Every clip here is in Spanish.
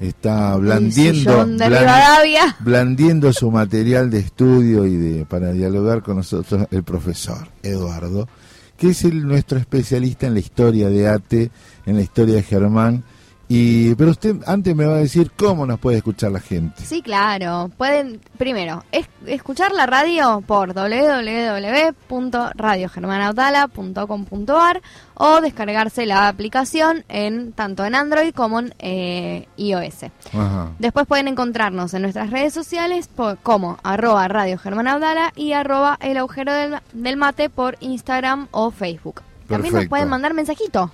está blandiendo, de blandiendo su material de estudio y de para dialogar con nosotros el profesor Eduardo, que es el, nuestro especialista en la historia de ATE, en la historia de Germán. Y, pero usted antes me va a decir cómo nos puede escuchar la gente. Sí, claro. Pueden, primero, es- escuchar la radio por www.radiogermanautala.com.ar o descargarse la aplicación en tanto en Android como en eh, iOS. Ajá. Después pueden encontrarnos en nuestras redes sociales por- como arroba Radio Germán Audala y arroba el agujero del, del mate por Instagram o Facebook. También nos pueden mandar mensajito.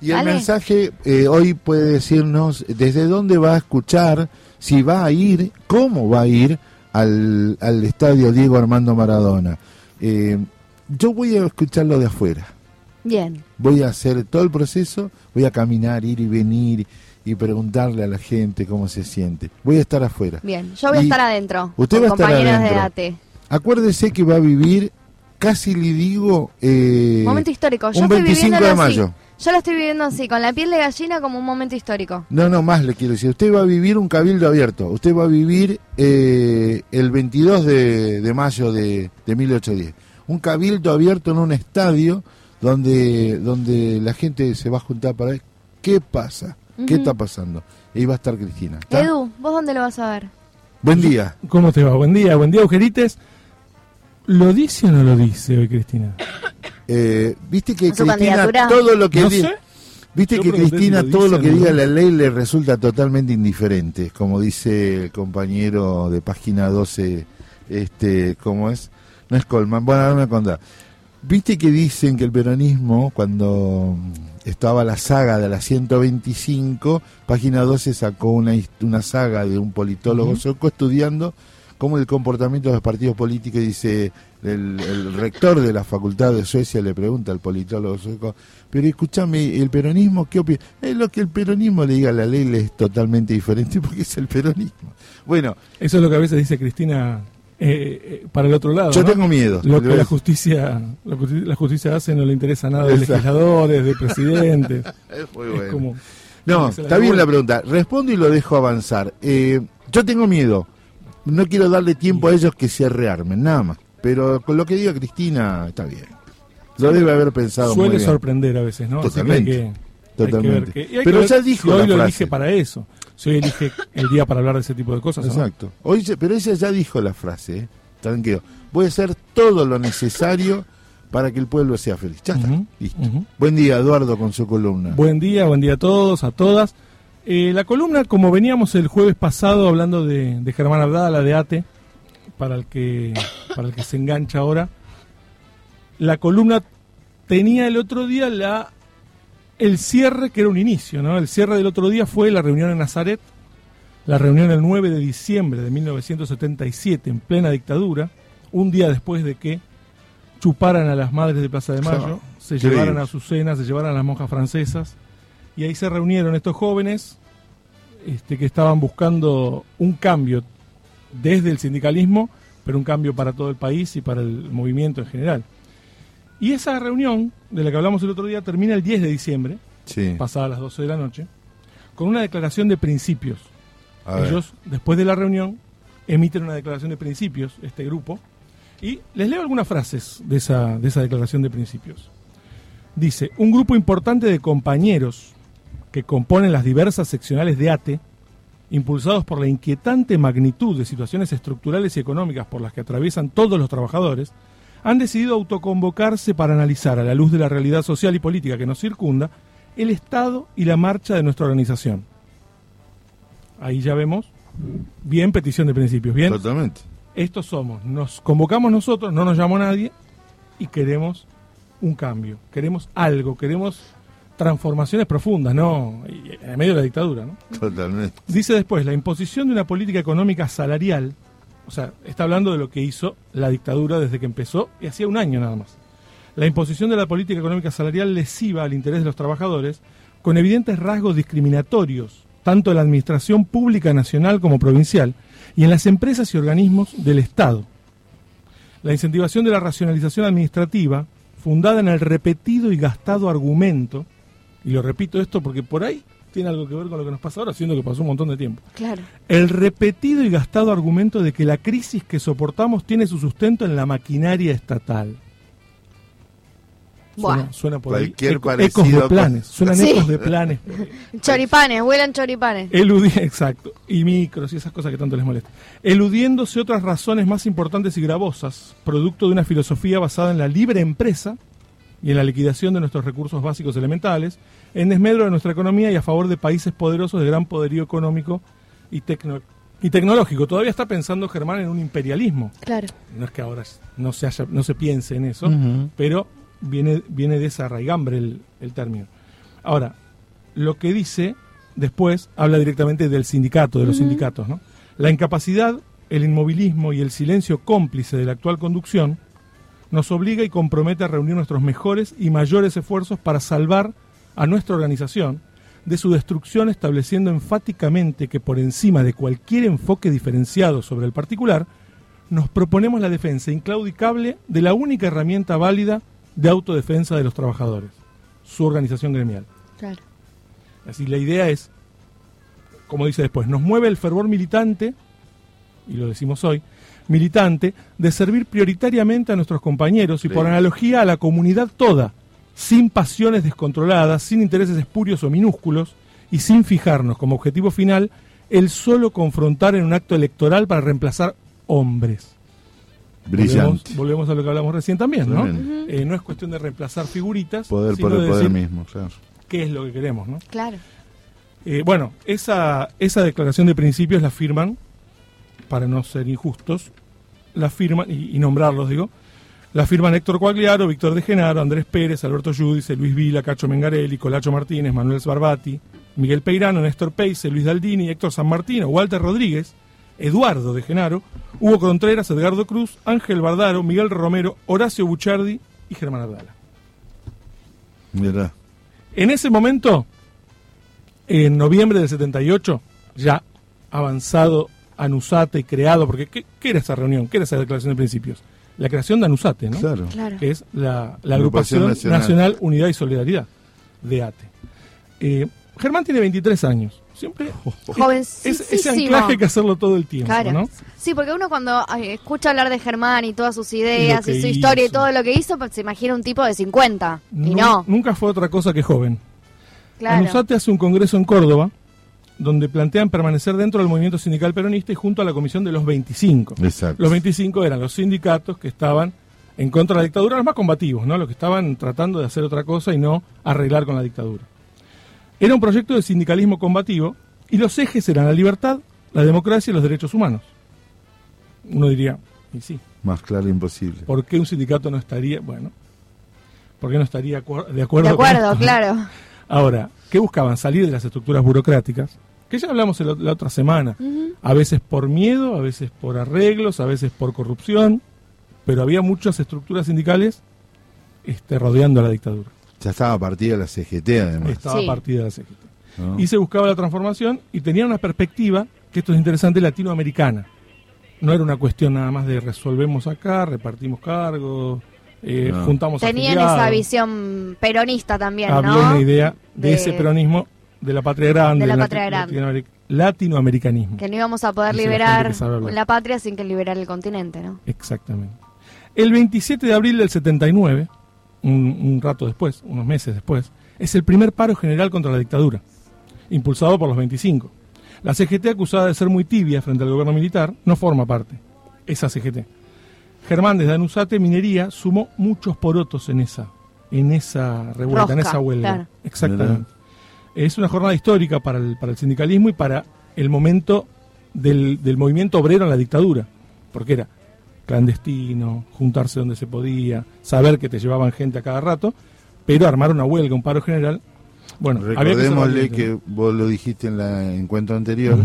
Y el Dale. mensaje eh, hoy puede decirnos desde dónde va a escuchar, si va a ir, cómo va a ir al, al estadio Diego Armando Maradona. Eh, yo voy a escucharlo de afuera. Bien. Voy a hacer todo el proceso, voy a caminar, ir y venir y preguntarle a la gente cómo se siente. Voy a estar afuera. Bien, yo voy a estar adentro. usted con va a estar adentro. de AT. Acuérdese que va a vivir, casi le digo, eh, Momento histórico. Yo un estoy 25 de así. Yo lo estoy viviendo así, con la piel de gallina como un momento histórico. No, no, más le quiero decir. Usted va a vivir un cabildo abierto. Usted va a vivir eh, el 22 de, de mayo de, de 1810. Un cabildo abierto en un estadio donde, donde la gente se va a juntar para ver qué pasa, qué Ujú. está pasando. Y ahí va a estar Cristina. Edu, ¿vos dónde lo vas a ver? Buen día. ¿Cómo te va? Buen día, buen día, Agujerites. ¿Lo dice o no lo dice hoy, Cristina? Eh, Viste que ¿Su Cristina candidatura? todo lo que No diga-. Viste Yo que Cristina lo todo dice lo que no. diga la ley le resulta totalmente indiferente, como dice el compañero de página 12, este, ¿cómo es? No es Colman, bueno, ahora me contá. Viste que dicen que el peronismo, cuando estaba la saga de la 125, página 12 sacó una, una saga de un politólogo Ujú. sueco estudiando cómo el comportamiento de los partidos políticos, dice el, el rector de la facultad de Suecia le pregunta al politólogo sueco, pero escúchame, ¿el peronismo qué opina? Es lo que el peronismo le diga a la ley le es totalmente diferente porque es el peronismo. Bueno, Eso es lo que a veces dice Cristina eh, eh, para el otro lado. yo ¿no? tengo miedo. Lo que la justicia, lo que la justicia hace no le interesa nada de Exacto. legisladores, de presidentes. Es muy Es bueno. como- No, está bien la pregunta. Respondo y lo dejo avanzar. Eh, yo tengo miedo. No quiero darle tiempo a ellos que se rearmen, nada más. Pero con lo que diga Cristina, está bien. Lo debe haber pensado muy Suele bien. sorprender a veces, ¿no? Que Totalmente. hay que- hay que Totalmente. ver que- Pero ver ya dijo hoy la lo frase. elige para eso. Si hoy elige el día para hablar de ese tipo de cosas. Exacto. Hoy, pero ella ya dijo la frase, ¿eh? tranquilo. Voy a hacer todo lo necesario para que el pueblo sea feliz. Ya está. Listo. Buen día, Eduardo, con su columna. Buen día, buen día a todos, a todas. Eh, la columna, como veníamos el jueves pasado hablando de, de Germán Abdala, de ATE, para el, que, para el que se engancha ahora, la columna tenía el otro día la el cierre, que era un inicio, ¿no? El cierre del otro día fue la reunión en Nazaret, la reunión el 9 de diciembre de 1977, en plena dictadura, un día después de que chuparan a las madres de Plaza de Mayo, Claro, se llevaran a sus cenas, se llevaran a las monjas francesas, y ahí se reunieron estos jóvenes este, que estaban buscando un cambio desde el sindicalismo, pero un cambio para todo el país y para el movimiento en general. Y esa reunión, de la que hablamos el otro día, termina el 10 de diciembre, Sí. pasada las 12 de la noche, con una declaración de principios. A ver. Ellos, después de la reunión, emiten una declaración de principios, este grupo, y les leo algunas frases de esa, de esa declaración de principios. Dice, un grupo importante de compañeros que componen las diversas seccionales de ATE, impulsados por la inquietante magnitud de situaciones estructurales y económicas por las que atraviesan todos los trabajadores, han decidido autoconvocarse para analizar a la luz de la realidad social y política que nos circunda el estado y la marcha de nuestra organización. Ahí ya vemos, bien petición de principios, bien, Totalmente. estos somos, nos convocamos nosotros, no nos llamó nadie y queremos un cambio, queremos algo, queremos transformaciones profundas, no en el medio de la dictadura, ¿no? Totalmente. Dice después, la imposición de una política económica salarial, o sea, está hablando de lo que hizo la dictadura desde que empezó y hacía un año nada más. La imposición de la política económica salarial lesiva al interés de los trabajadores con evidentes rasgos discriminatorios, tanto en la administración pública nacional como provincial y en las empresas y organismos del Estado. La incentivación de la racionalización administrativa, fundada en el repetido y gastado argumento, y lo repito esto porque por ahí tiene algo que ver con lo que nos pasa ahora, siendo que pasó un montón de tiempo. Claro. El repetido y gastado argumento de que la crisis que soportamos tiene su sustento en la maquinaria estatal. Buah. Suena, suena por ahí. Cualquier parecido ecos de con- planes. Suenan Sí. ecos de planes. Choripanes, vuelan choripanes. Eludi- exacto. Y micros y esas cosas que tanto les molestan. Eludiéndose otras razones más importantes y gravosas, producto de una filosofía basada en la libre empresa y en la liquidación de nuestros recursos básicos elementales, en desmedro de nuestra economía y a favor de países poderosos de gran poderío económico y, tecno- y tecnológico. Todavía está pensando Germán en un imperialismo. Claro. No es que ahora no se, haya- no se piense en eso, pero viene, viene de esa raigambre el, el término. Ahora, lo que dice después habla directamente del sindicato, de los sindicatos. ¿no? La incapacidad, el inmovilismo y el silencio cómplice de la actual conducción nos obliga y compromete a reunir nuestros mejores y mayores esfuerzos para salvar a nuestra organización de su destrucción, estableciendo enfáticamente que por encima de cualquier enfoque diferenciado sobre el particular, nos proponemos la defensa inclaudicable de la única herramienta válida de autodefensa de los trabajadores, su organización gremial. Claro. Así la idea es, como dice después, nos mueve el fervor militante, y lo decimos hoy, militante, de servir prioritariamente a nuestros compañeros y por analogía a la comunidad toda, sin pasiones descontroladas, sin intereses espurios o minúsculos, y sin fijarnos como objetivo final el solo confrontar en un acto electoral para reemplazar hombres. Brillante. Volvemos, volvemos a lo que hablamos recién también, ¿no? Eh, no es cuestión de reemplazar figuritas, Poder sino por el de poder decir mismo, claro. qué es lo que queremos, ¿no? Claro. Eh, bueno, esa, esa declaración de principios la firman, para no ser injustos, la firman, y, y nombrarlos digo, la firman Héctor Coagliaro, Víctor de Genaro, Andrés Pérez, Alberto Giudice, Luis Vila, Cacho Mengarelli, Colacho Martínez, Manuel Sbarbati, Miguel Peirano, Néstor Peixe, Luis Daldini, Héctor San Martino, Walter Rodríguez, Eduardo de Genaro, Hugo Contreras, Edgardo Cruz, Ángel Bardaro, Miguel Romero, Horacio Buchardi y Germán Abdala. Mirá. En ese momento, en noviembre del 78, ya avanzado Anusate, creado, porque ¿qué, qué era esa reunión? ¿Qué era esa declaración de principios? La creación de Anusate, ¿no? Claro. Claro. Que es la, la Agrupación agrupación Nacional. Nacional. Unidad y Solidaridad de ATE. Eh, Germán tiene 23 años. Siempre Jovencísimo. es- ese anclaje hay que hacerlo todo el tiempo, Claro. ¿no? Sí, porque uno cuando escucha hablar de Germán y todas sus ideas Y su historia y todo lo que hizo, pues se imagina un tipo de 50. Y no, Nunca fue otra cosa que joven. claro. Anusate hace un congreso en Córdoba donde plantean permanecer dentro del movimiento sindical peronista y junto a la comisión de los 25. Exacto. Los 25 eran los sindicatos que estaban en contra de la dictadura, los más combativos, ¿no? Los que estaban tratando de hacer otra cosa y no arreglar con la dictadura. Era un proyecto de sindicalismo combativo y los ejes eran la libertad, la democracia y los derechos humanos. Uno diría, y sí, Más claro imposible. ¿por qué un sindicato no estaría, bueno, ¿por qué no estaría de acuerdo de con acuerdo, esto? claro. Ahora, ¿qué buscaban? Salir de las estructuras burocráticas, que ya hablamos la otra semana, a veces por miedo, a veces por arreglos, a veces por corrupción, pero había muchas estructuras sindicales este, rodeando a la dictadura. Ya estaba partida la CGT además. Estaba Sí. partida la CGT. ¿no? Y se buscaba la transformación y tenía una perspectiva, que esto es interesante, latinoamericana. No era una cuestión nada más de resolvemos acá, repartimos cargos, eh, No. juntamos Tenían afiliados. esa visión peronista también, Había ¿no? una idea de, De- ese peronismo de la patria grande, De la del patria lati- grande. latinoameric- latinoamericanismo. Que no íbamos a poder liberar la patria sin que liberar el continente, ¿no? Exactamente. El 27 de abril del 79, un, un rato después, unos meses después, es el primer paro general contra la dictadura, impulsado por los 25. La CGT, acusada de ser muy tibia frente al gobierno militar, no forma parte. Esa CGT. Germán desde Anusate Minería sumó muchos porotos en esa, en esa revuelta, en esa huelga. claro. Exactamente. Es una jornada histórica para el, para el sindicalismo y para el momento del, del movimiento obrero en la dictadura, porque era clandestino, juntarse donde se podía, saber que te llevaban gente a cada rato, pero armar una huelga, un paro general. Bueno, que Recordémosle que vos lo dijiste en el encuentro anterior,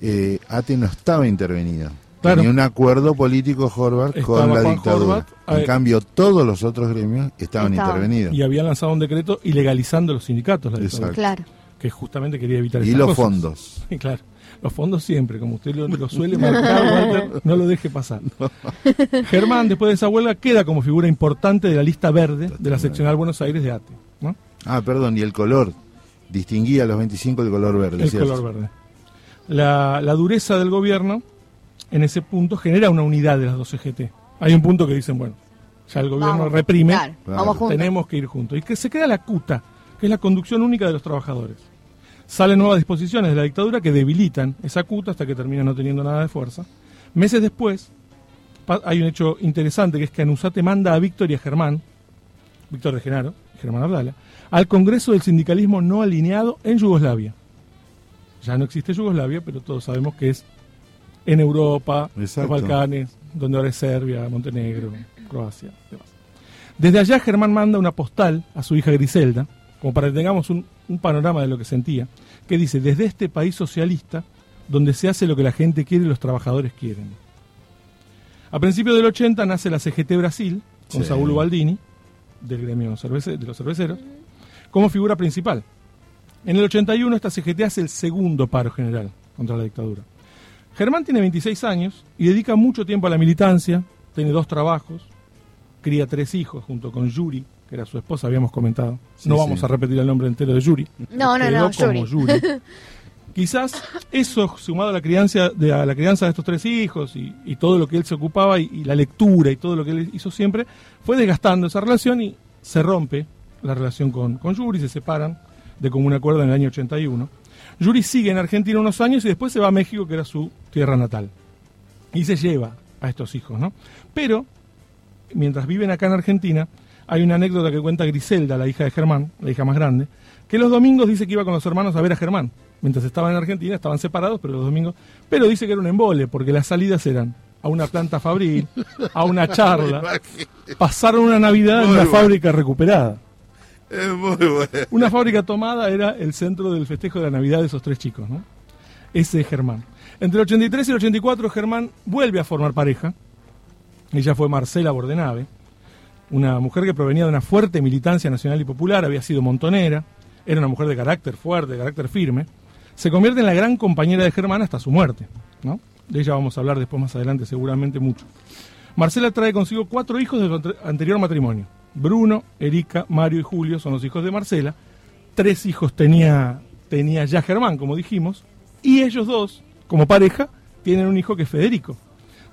eh, ATE no estaba intervenido. Claro. Tenía un acuerdo político Horvath Estaba con la Juan dictadura. Horvath, En cambio, todos los otros gremios estaban Estaban. intervenidos. y habían lanzado un decreto ilegalizando los sindicatos, la dictadura. Claro. que justamente quería evitar Y los cosas. fondos. Claro. Los fondos siempre, como usted lo, lo suele marcar, Walter, no lo deje pasar. Germán, después de esa huelga, queda como figura importante de la lista verde de la seccional Buenos Aires de ATE. ¿no? Ah, perdón, y el color distinguía a los 25 el color verde. el ¿cierto? color verde. La, la dureza del gobierno en ese punto genera una unidad de las dos CGT. Hay un punto que dicen, bueno, ya el gobierno Vamos, reprime, claro, Claro. Tenemos que ir juntos. Y que se crea la CUTA, que es la conducción única de los trabajadores. Salen nuevas disposiciones de la dictadura que debilitan esa CUTA hasta que termina no teniendo nada de fuerza. Meses después, hay un hecho interesante que es que Anusate manda a Víctor y a Germán, Víctor de Genaro y Germán Abdala, al Congreso del Sindicalismo no alineado en Yugoslavia. Ya no existe Yugoslavia, pero todos sabemos que es en Europa, Exacto. los Balcanes, donde ahora es Serbia, Montenegro, Croacia, demás. Desde allá Germán manda una postal a su hija Griselda, como para que tengamos un, un panorama de lo que sentía, que dice, desde este país socialista, donde se hace lo que la gente quiere y los trabajadores quieren. A principios del 80 nace la CGT Brasil, con Sí. Saúl Baldini, del gremio cervece- de los cerveceros, como figura principal. En el 81 esta CGT hace el segundo paro general contra la dictadura. Germán tiene 26 años y dedica mucho tiempo a la militancia, tiene dos trabajos, cría tres hijos junto con Yuri, que era su esposa, habíamos comentado. Sí, no sí. vamos a repetir el nombre entero de Yuri. No, no, Quedó no, como Yuri. Quizás eso, sumado a la crianza de, a la crianza de estos tres hijos y, y todo lo que él se ocupaba y, y la lectura y todo lo que él hizo siempre, fue desgastando esa relación y se rompe la relación con, con Yuri, se separan de común acuerdo en el año 81. Yuri sigue en Argentina unos años y después se va a México, que era su tierra natal. Y se lleva a estos hijos, ¿no? Pero, mientras viven acá en Argentina, hay una anécdota que cuenta Griselda, la hija de Germán, la hija más grande, que los domingos dice que iba con los hermanos a ver a Germán. Mientras estaban en Argentina, estaban separados, pero los domingos. Pero dice que era un embole, porque las salidas eran a una planta fabril, a una charla. Pasaron una Navidad en una bueno. fábrica recuperada. Es muy bueno. Una fábrica tomada era el centro del festejo de la Navidad de esos tres chicos, ¿no? Ese es Germán. Entre el 83 y el 84, Germán vuelve a formar pareja. Ella fue Marcela Bordenave, una mujer que provenía de una fuerte militancia nacional y popular, había sido montonera, era una mujer de carácter fuerte, de carácter firme. Se convierte en la gran compañera de Germán hasta su muerte, ¿no? De ella vamos a hablar después más adelante seguramente mucho. Marcela trae consigo cuatro hijos de su ante- anterior matrimonio. Bruno, Erika, Mario y Julio son los hijos de Marcela. Tres hijos tenía, tenía ya Germán, como dijimos. Y ellos dos, como pareja, tienen un hijo que es Federico.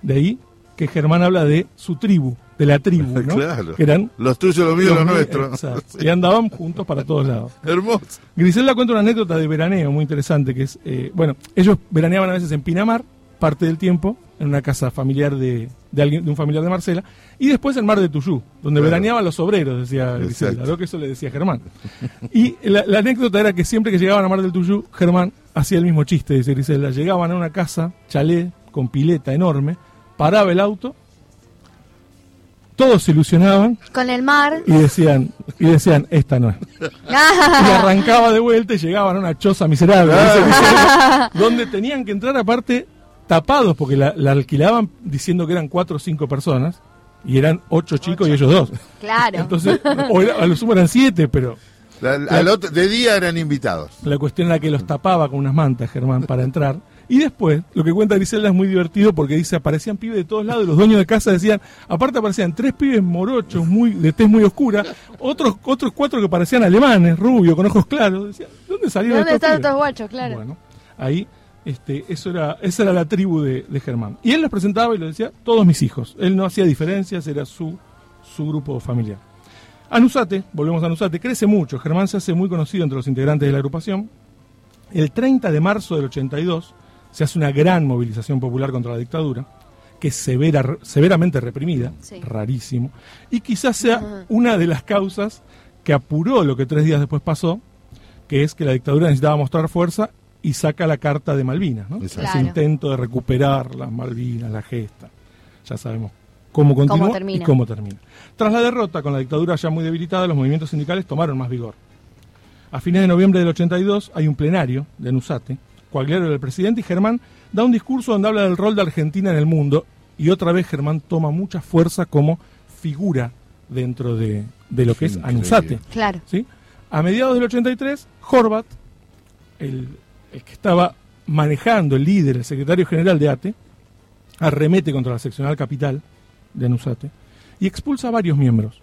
De ahí que Germán habla de su tribu, de la tribu, ¿no? Claro. Que eran Los tuyos, los míos, los nuestros. exacto. Y andaban juntos para todos lados. Hermoso. Griselda cuenta una anécdota de veraneo muy interesante, que es, eh, bueno, ellos veraneaban a veces en Pinamar, parte del tiempo, en una casa familiar de, de alguien, de un familiar de Marcela, y después en Mar de Tuyú, donde Claro. veraneaban los obreros, decía Griselda, lo que eso le decía Germán. Y la, la anécdota era que siempre que llegaban a Mar del Tuyú, Germán hacía el mismo chiste, dice Griselda, llegaban a una casa, chalet, con pileta enorme, paraba el auto, todos se ilusionaban Con el mar. y decían, y decían, esta no es y arrancaba de vuelta y llegaban a una choza miserable dice Griselda, donde tenían que entrar aparte tapados porque la, la alquilaban diciendo que eran cuatro o cinco personas y eran ocho chicos y ellos dos Claro. entonces o era- a lo sumo eran siete pero La- al otro- de día eran invitados. la cuestión era que los tapaba con unas mantas Germán para entrar y después lo que cuenta Griselda es muy divertido porque dice aparecían pibes de todos lados y los dueños de casa decían aparte aparecían tres pibes morochos muy de tez muy oscura otros otros cuatro que parecían alemanes rubios con ojos claros decían ¿dónde salieron ¿Dónde estos están pibes?". estos guachos? Claro. Bueno, ahí este, eso era, esa era la tribu de, de Germán. Y él los presentaba y les decía, todos mis hijos. Él no hacía diferencias, era su, su grupo familiar. Anusate, volvemos a Anusate, crece mucho. Germán se hace muy conocido entre los integrantes de la agrupación. El 30 de marzo del 82 se hace una gran movilización popular contra la dictadura, que es severa, severamente reprimida, Sí. rarísimo, y quizás sea una de las causas que apuró lo que tres días después pasó, que es que la dictadura necesitaba mostrar fuerza y saca la carta de Malvinas, ¿no? Exacto. ese Claro. intento de recuperar las Malvinas, la gesta. Ya sabemos cómo continúa y termina. cómo termina. Tras la derrota, con la dictadura ya muy debilitada, los movimientos sindicales tomaron más vigor. A fines de noviembre del 82 hay un plenario de Anusate, Coagliaro era el presidente y Germán da un discurso donde habla del rol de Argentina en el mundo y otra vez Germán toma mucha fuerza como figura dentro de, de lo que es. Anusate. Claro. ¿sí? A mediados del 83, Horvat, el, el que estaba manejando, el líder, el secretario general de ATE, arremete contra la seccional capital de Anusate y expulsa a varios miembros.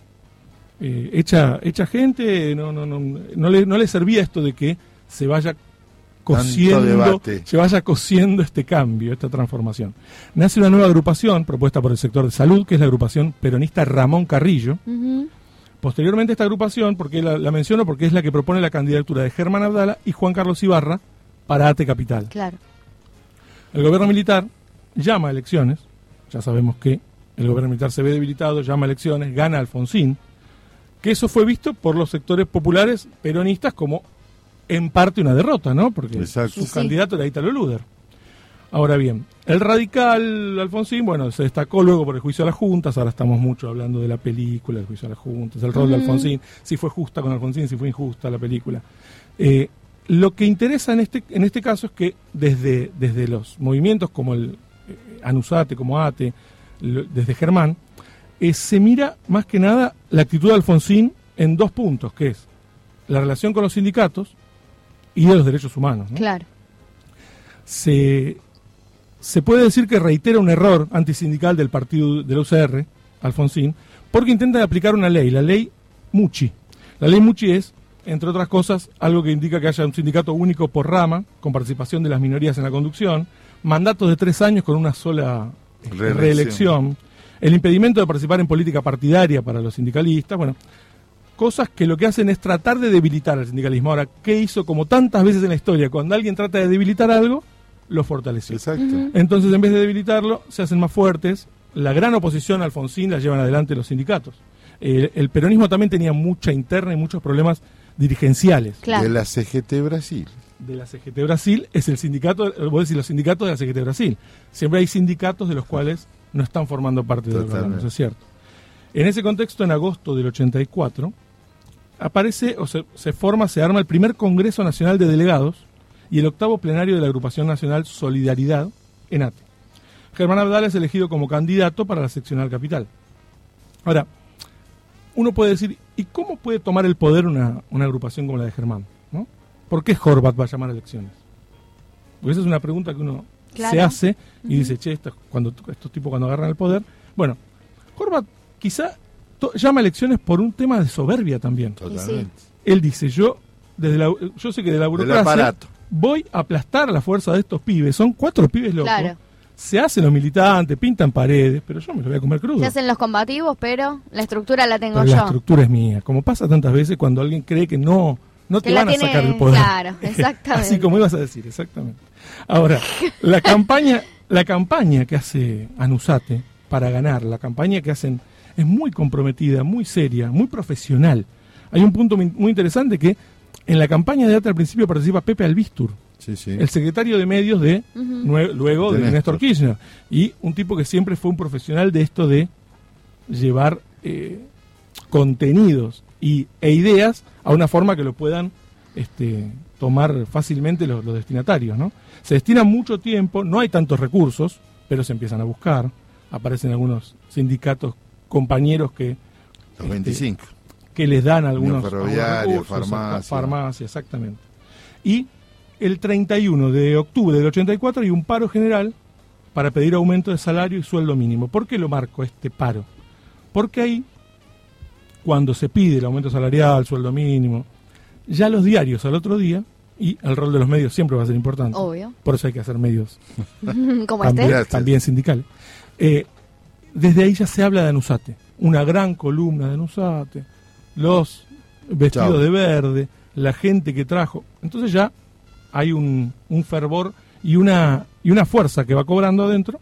eh, hecha, hecha gente, no, no, no, no, le, no le servía esto de que se vaya cosiendo, se vaya cosiendo este cambio, esta transformación. Nace una nueva agrupación propuesta por el sector de salud, que es la agrupación peronista Ramón Carrillo. Posteriormente esta agrupación, porque la, la, menciono porque es la que propone la candidatura de Germán Abdala y Juan Carlos Ibarra para ATE Capital. Claro. El gobierno militar llama a elecciones, ya sabemos que el gobierno militar se ve debilitado, llama a elecciones, gana Alfonsín, que eso fue visto por los sectores populares peronistas como en parte una derrota, ¿no? Porque su candidato era Italo Luder. Ahora bien, el radical Alfonsín, bueno, se destacó luego por el juicio a las juntas, ahora estamos mucho hablando de la película, el juicio a las juntas, el rol de Alfonsín, si fue justa con Alfonsín, si fue injusta la película. Eh, lo que interesa en este, en este caso es que desde, desde los movimientos como el eh, Anusate, como ATE, desde Germán, eh, se mira más que nada la actitud de Alfonsín en dos puntos, que es la relación con los sindicatos y de los derechos humanos. Claro. Se, se puede decir que reitera un error antisindical del partido del UCR, Alfonsín, porque intenta aplicar una ley, la ley Muchi. La ley Muchi es, entre otras cosas, algo que indica que haya un sindicato único por rama, con participación de las minorías en la conducción, mandatos de tres años con una sola reelección, el impedimento de participar en política partidaria para los sindicalistas, bueno, cosas que lo que hacen es tratar de debilitar al sindicalismo. Ahora, ¿qué hizo como tantas veces en la historia? Cuando alguien trata de debilitar algo, lo fortaleció. Exacto. Entonces, en vez de debilitarlo, se hacen más fuertes. La gran oposición a Alfonsín la llevan adelante los sindicatos. el peronismo también tenía mucha interna y muchos problemas dirigenciales. De la CGT Brasil. De la CGT Brasil es el sindicato, voy a decir los sindicatos de la CGT Brasil. Siempre hay sindicatos de los cuales no están formando parte del gobierno, eso es cierto. En ese contexto, en agosto del 84, aparece o se, se, forma, se arma el primer Congreso Nacional de Delegados y el octavo plenario de la Agrupación Nacional Solidaridad en ATE. Germán Abdala es elegido como candidato para la seccional capital. Ahora, uno puede decir, ¿y cómo puede tomar el poder una, una agrupación como la de Germán? ¿no? ¿Por qué Horvat va a llamar a elecciones? Porque esa es una pregunta que uno se hace y dice, che, cuando, estos tipos cuando agarran el poder. Bueno, Horvat quizá llama elecciones por un tema de soberbia también. Totalmente. Él dice, yo desde la, yo sé que de la burocracia voy a aplastar la fuerza de estos pibes. Son cuatro pibes locos. Se hacen los militantes, pintan paredes, pero yo me lo voy a comer crudo. Se hacen los combativos, pero la estructura la tengo yo. La estructura es mía. Como pasa tantas veces cuando alguien cree que no, no te van a sacar el poder. Claro, exactamente. Así como ibas a decir, exactamente. Ahora, la campaña, la campaña que hace Anusate para ganar, la campaña que hacen es muy comprometida, muy seria, muy profesional. Hay un punto muy interesante que en la campaña de ATA al principio participa Pepe Albistur, el secretario de medios de luego de, Néstor. Kirchner, y un tipo que siempre fue un profesional de esto de llevar eh, contenidos y, e ideas a una forma que lo puedan este, tomar fácilmente los, los destinatarios. ¿no? Se destina mucho tiempo, no hay tantos recursos, pero se empiezan a buscar, aparecen algunos sindicatos compañeros que... Los 25. Este, que les dan algunos, algunos farmacia. farmacia, exactamente. Y el 31 de octubre del 84 hay un paro general para pedir aumento de salario y sueldo mínimo. ¿Por qué lo marco este paro? Porque ahí, cuando se pide el aumento salarial, sueldo mínimo, ya los diarios al otro día, y el rol de los medios siempre va a ser importante. Obvio. Por eso hay que hacer medios Como también, este. también sindicales. Eh, desde ahí ya se habla de Anusate, una gran columna de Anusate, los vestidos de verde, la gente que trajo. Entonces ya hay un, un, fervor y una, y una fuerza que va cobrando adentro.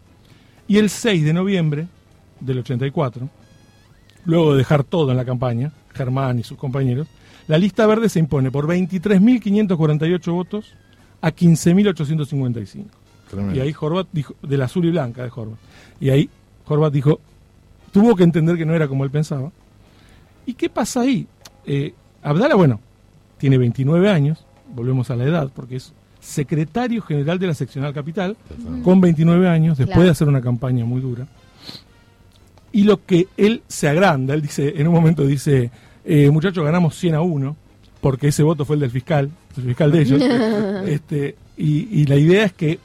Y el 6 de noviembre del 84, luego de dejar todo en la campaña, Germán y sus compañeros, la lista verde se impone por 23.548 votos a 15.855. Y ahí Horvat dijo, del azul y blanca de Horvat. Y ahí Horvat dijo, tuvo que entender que no era como él pensaba. ¿Y qué pasa ahí? Eh, Abdala, bueno, tiene 29 años, volvemos a la edad, porque es secretario general de la seccional capital, con 29 años, después de hacer una campaña muy dura. Y lo que él se agranda, él dice, en un momento dice, eh, muchachos, ganamos 100 a 1, porque ese voto fue el del fiscal, el fiscal de ellos. este, y, y la idea es que,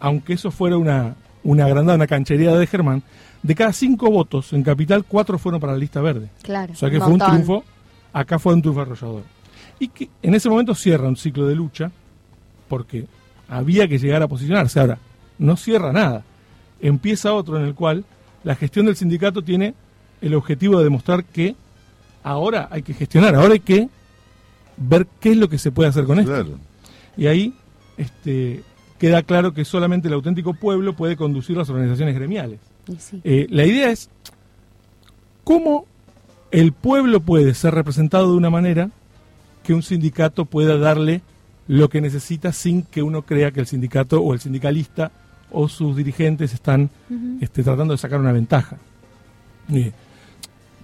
aunque eso fuera una, una agrandada, una canchería de Germán, de cada cinco votos en Capital, cuatro fueron para la lista verde. Claro. O sea que fue un triunfo, acá fue un triunfo arrollador. Y que en ese momento cierra un ciclo de lucha, porque había que llegar a posicionarse. Ahora, no cierra nada. Empieza otro en el cual la gestión del sindicato tiene el objetivo de demostrar que ahora hay que gestionar, ahora hay que ver qué es lo que se puede hacer con esto. Y ahí este, queda claro que solamente el auténtico pueblo puede conducir las organizaciones gremiales. Eh, la idea es cómo el pueblo puede ser representado de una manera que un sindicato pueda darle lo que necesita sin que uno crea que el sindicato o el sindicalista o sus dirigentes están este, tratando de sacar una ventaja.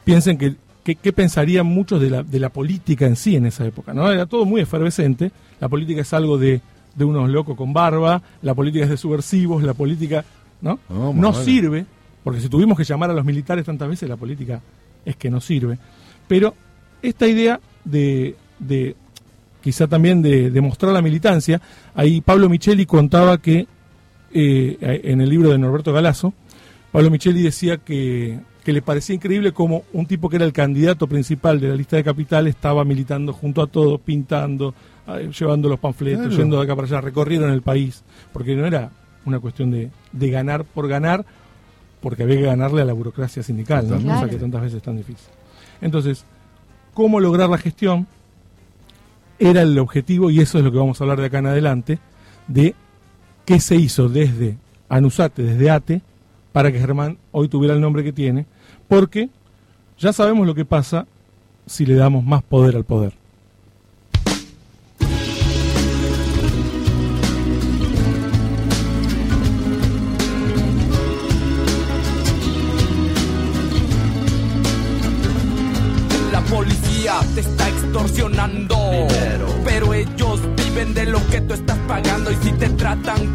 piensen que qué pensarían muchos de la, de la política en sí en esa época. ¿no? Era todo muy efervescente, la política es algo de, de unos locos con barba, la política es de subversivos, la política no, no sirve, porque si tuvimos que llamar a los militares tantas veces, la política es que no sirve. Pero esta idea de, de quizá también de, demostrar la militancia, ahí Pablo Micheli contaba que eh, en el libro de Norberto Galazo, Pablo Micheli decía que que le parecía increíble como un tipo que era el candidato principal de la lista de capital estaba militando junto a todos, pintando, eh, llevando los panfletos, yendo de acá para allá, recorrieron el país, porque no era una cuestión de, de ganar por ganar, porque había que ganarle a la burocracia sindical, ¿no? cosa que tantas veces es tan difícil. Entonces, ¿cómo lograr la gestión? Era el objetivo, y eso es lo que vamos a hablar de acá en adelante, de qué se hizo desde Anusate, desde ATE, para que Germán hoy tuviera el nombre que tiene, porque ya sabemos lo que pasa si le damos más poder al poder. La policía te está extorsionando, pagando y si te tratan como